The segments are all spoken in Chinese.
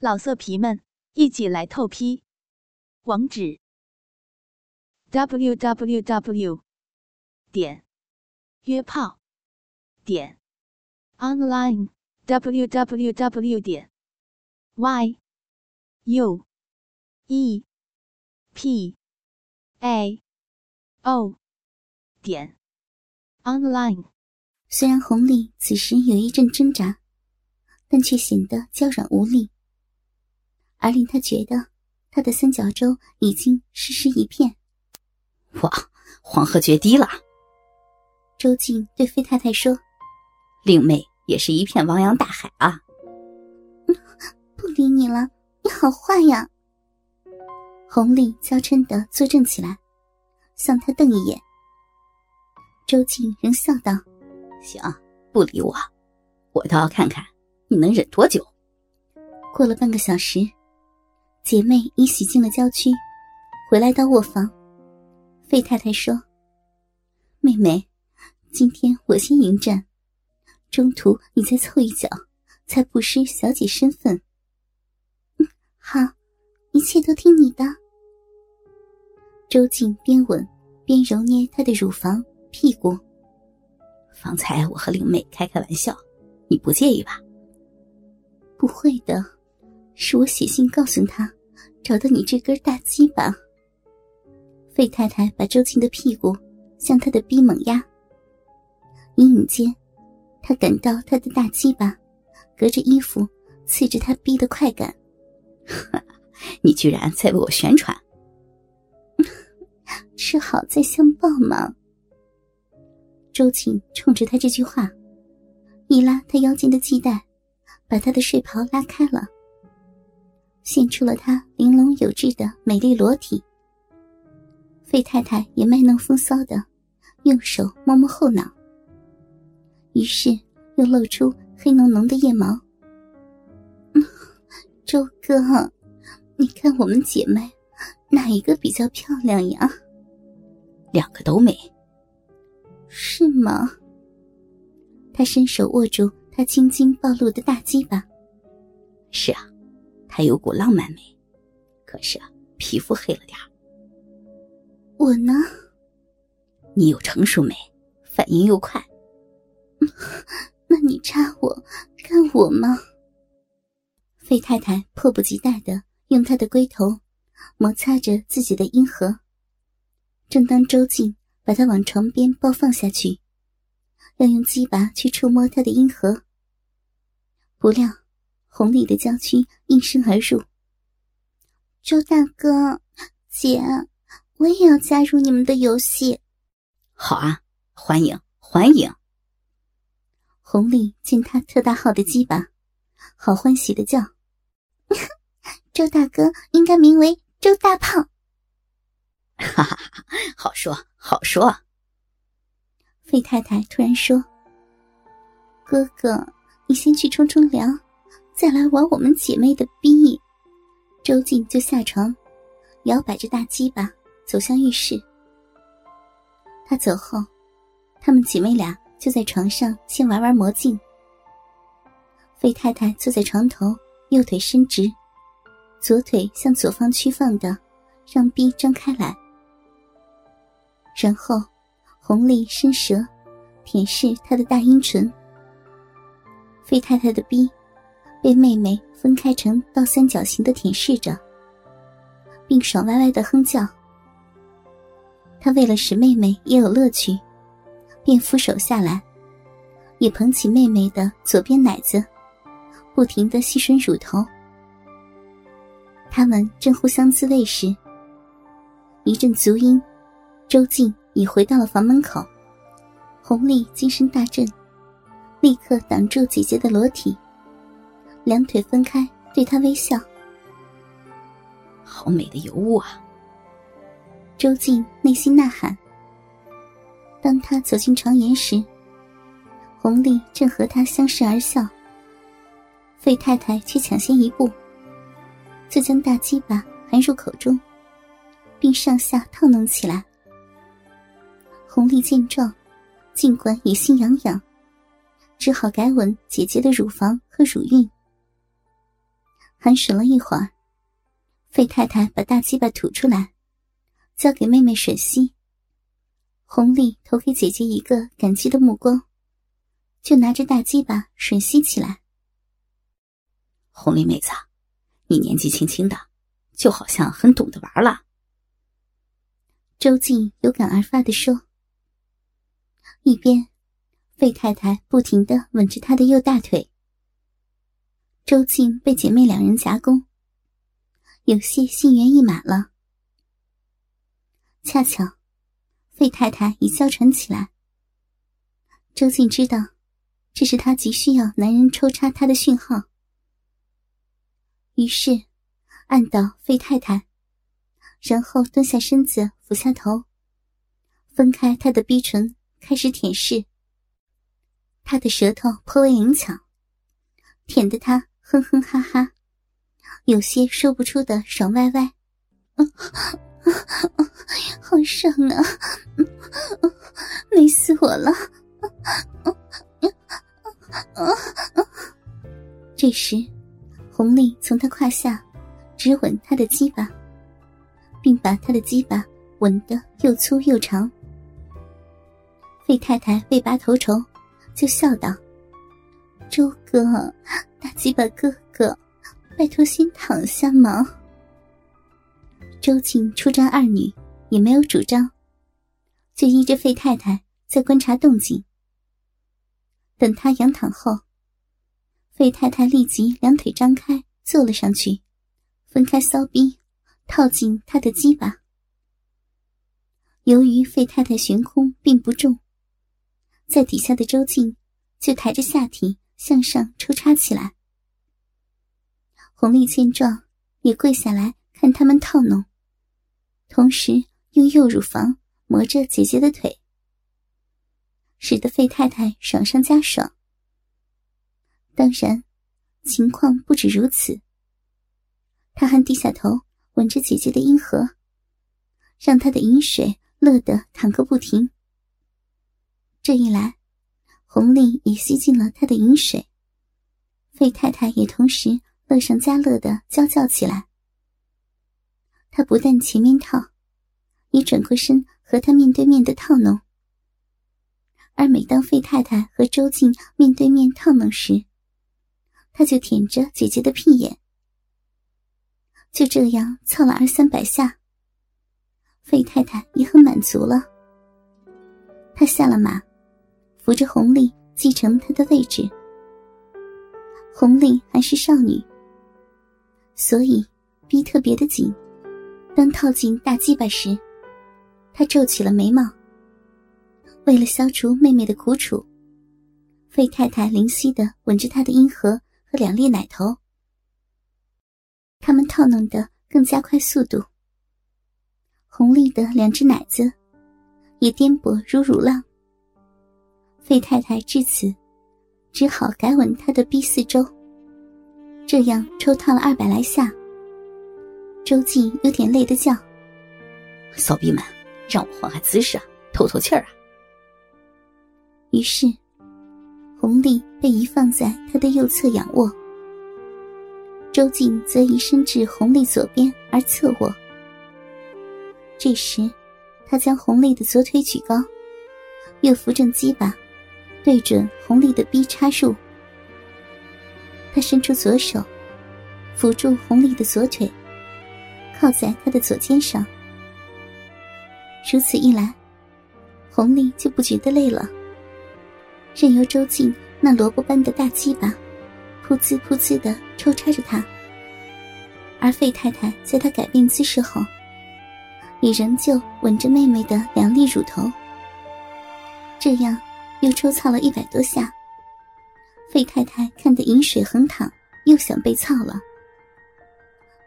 老色皮们，一起来透批！网址：w w w 点约炮点 online w w w 点 y u e p a o 点 online。虽然红丽此时有一阵挣扎，但却显得娇软无力。而令他觉得，他的三角洲已经湿湿一片。哇，黄河决堤了！周静对费太太说：“令妹也是一片汪洋大海啊！” 不理你了，你好坏呀！红丽娇嗔的坐正起来，向他瞪一眼。周静仍笑道：“行，不理我，我倒要看看你能忍多久。”过了半个小时。姐妹已洗进了郊区，回来到卧房。费太太说：“妹妹，今天我先迎战，中途你再凑一脚，才不失小姐身份。”嗯，好，一切都听你的。周静边吻边揉捏她的乳房、屁股。方才我和灵妹开开玩笑，你不介意吧？不会的，是我写信告诉他。找到你这根大鸡巴，费太太把周静的屁股向他的逼猛压。隐隐间，他感到他的大鸡巴隔着衣服刺着他逼的快感。你居然在为我宣传？吃好再相报嘛。周静冲着他这句话，一拉他腰间的系带，把他的睡袍拉开了。现出了她玲珑有致的美丽裸体。费太太也卖弄风骚的，用手摸摸后脑，于是又露出黑浓浓的腋毛。周哥，你看我们姐妹哪一个比较漂亮呀？两个都美。是吗？他伸手握住她青筋暴露的大鸡巴。是啊。还有股浪漫美，可是啊皮肤黑了点我呢？你有成熟美，反应又快。那你插我，干我吗？费太太迫不及待的用她的龟头摩擦着自己的阴核。正当周静把她往床边抱放下去，要用鸡巴去触摸她的阴核，不料。红丽的娇躯应声而入。周大哥，姐，我也要加入你们的游戏。好啊，欢迎欢迎。红丽见他特大号的鸡巴，好欢喜的叫：“ 周大哥应该名为周大胖。”哈哈哈，好说好说。费太太突然说：“哥哥，你先去冲冲凉。”再来玩我们姐妹的逼，周静就下床，摇摆着大鸡巴走向浴室。他走后，她们姐妹俩就在床上先玩玩魔镜。费太太坐在床头，右腿伸直，左腿向左方屈放的，让逼张开来。然后，红丽伸舌，舔舐她的大阴唇。费太太的逼。被妹妹分开成倒三角形的舔舐着，并爽歪歪的哼叫。他为了使妹妹也有乐趣，便俯手下来，也捧起妹妹的左边奶子，不停的吸吮乳头。他们正互相自慰时，一阵足音，周静已回到了房门口。红丽精神大振，立刻挡住姐姐的裸体。两腿分开，对他微笑。好美的尤物啊！周静内心呐喊。当他走进床沿时，红丽正和他相视而笑。费太太却抢先一步，就将大鸡巴含入口中，并上下套弄起来。红丽见状，尽管也心痒痒，只好改吻姐姐的乳房和乳晕。寒吮了一会儿，费太太把大鸡巴吐出来，交给妹妹吮吸。红丽投给姐姐一个感激的目光，就拿着大鸡巴吮吸起来。红丽妹子，你年纪轻轻的，就好像很懂得玩了。周静有感而发的说，一边，费太太不停的吻着她的右大腿。周静被姐妹两人夹攻，有些心猿意马了。恰巧，费太太已娇喘起来。周静知道，这是她急需要男人抽插她的讯号，于是按倒费太太，然后蹲下身子，俯下头，分开她的逼唇，开始舔舐。她的舌头颇为灵巧，舔得她。哼哼哈哈，有些说不出的爽歪歪，好爽啊！美死我了！这时，红丽从他胯下直吻他的鸡巴，并把他的鸡巴吻得又粗又长。费太太为拔头筹，就笑道：“周哥。”大鸡巴哥哥，拜托先躺下嘛。周静出战二女也没有主张，就依着费太太在观察动静。等他仰躺后，费太太立即两腿张开坐了上去，分开骚逼，套进他的鸡巴。由于费太太悬空并不重，在底下的周静就抬着下体。向上抽插起来，红丽见状，也跪下来看他们套弄，同时用右乳房磨着姐姐的腿，使得费太太爽上加爽。当然，情况不止如此，他还低下头吻着姐姐的阴核，让她的饮水乐得淌个不停。这一来。红利也吸进了他的饮水，费太太也同时乐上加乐的娇叫起来。他不但前面套，也转过身和他面对面的套弄。而每当费太太和周静面对面套弄时，他就舔着姐姐的屁眼。就这样操了二三百下，费太太也很满足了。他下了马。扶着红丽继承他的位置。红丽还是少女，所以逼特别的紧。当套进大鸡巴时，他皱起了眉毛。为了消除妹妹的苦楚，费太太灵犀的吻着他的阴核和两粒奶头。他们套弄的更加快速度。红丽的两只奶子也颠簸如乳浪。费太太至此，只好改吻他的 B 四周。这样抽烫了二百来下，周静有点累的叫：“骚逼们，让我换换姿势啊，透透气儿啊。”于是，红丽被移放在他的右侧仰卧，周静则移身至红丽左边而侧卧。这时，他将红丽的左腿举高，又扶正鸡巴。对准红丽的逼插入，他伸出左手，扶住红丽的左腿，靠在他的左肩上。如此一来，红丽就不觉得累了，任由周静那萝卜般的大鸡巴，噗呲噗呲的抽插着她。而费太太在她改变姿势后，也仍旧吻着妹妹的两粒乳头，这样。又抽操了一百多下，费太太看得饮水横淌，又想被操了。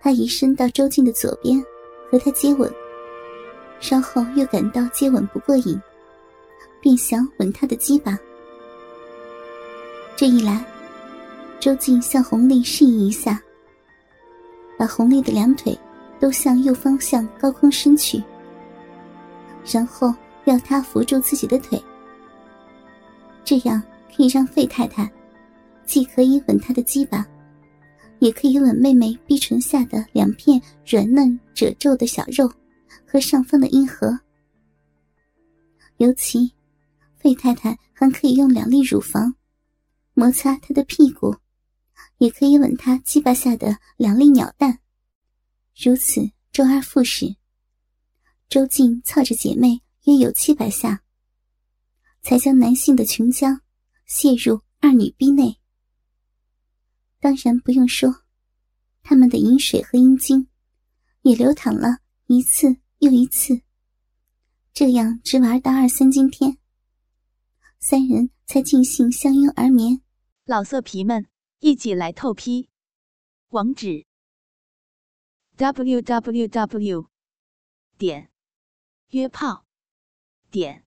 她移身到周静的左边，和他接吻。稍后又感到接吻不过瘾，便想吻他的鸡巴。这一来，周静向红丽示意一下，把红丽的两腿都向右方向高空伸去，然后要她扶住自己的腿。这样可以让费太太既可以吻他的鸡巴，也可以吻妹妹逼唇下的两片软嫩褶皱的小肉和上方的阴核。尤其，费太太还可以用两粒乳房摩擦她的屁股，也可以吻她鸡巴下的两粒鸟蛋。如此周而复始。周静操着姐妹约有七百下，才将男性的琼浆泄入二女逼内。当然不用说，他们的饮水和阴茎也流淌了一次又一次。这样直玩到二三更天，三人才尽兴相拥而眠。老色皮们，一起来透批！网址：w w w. 点约炮点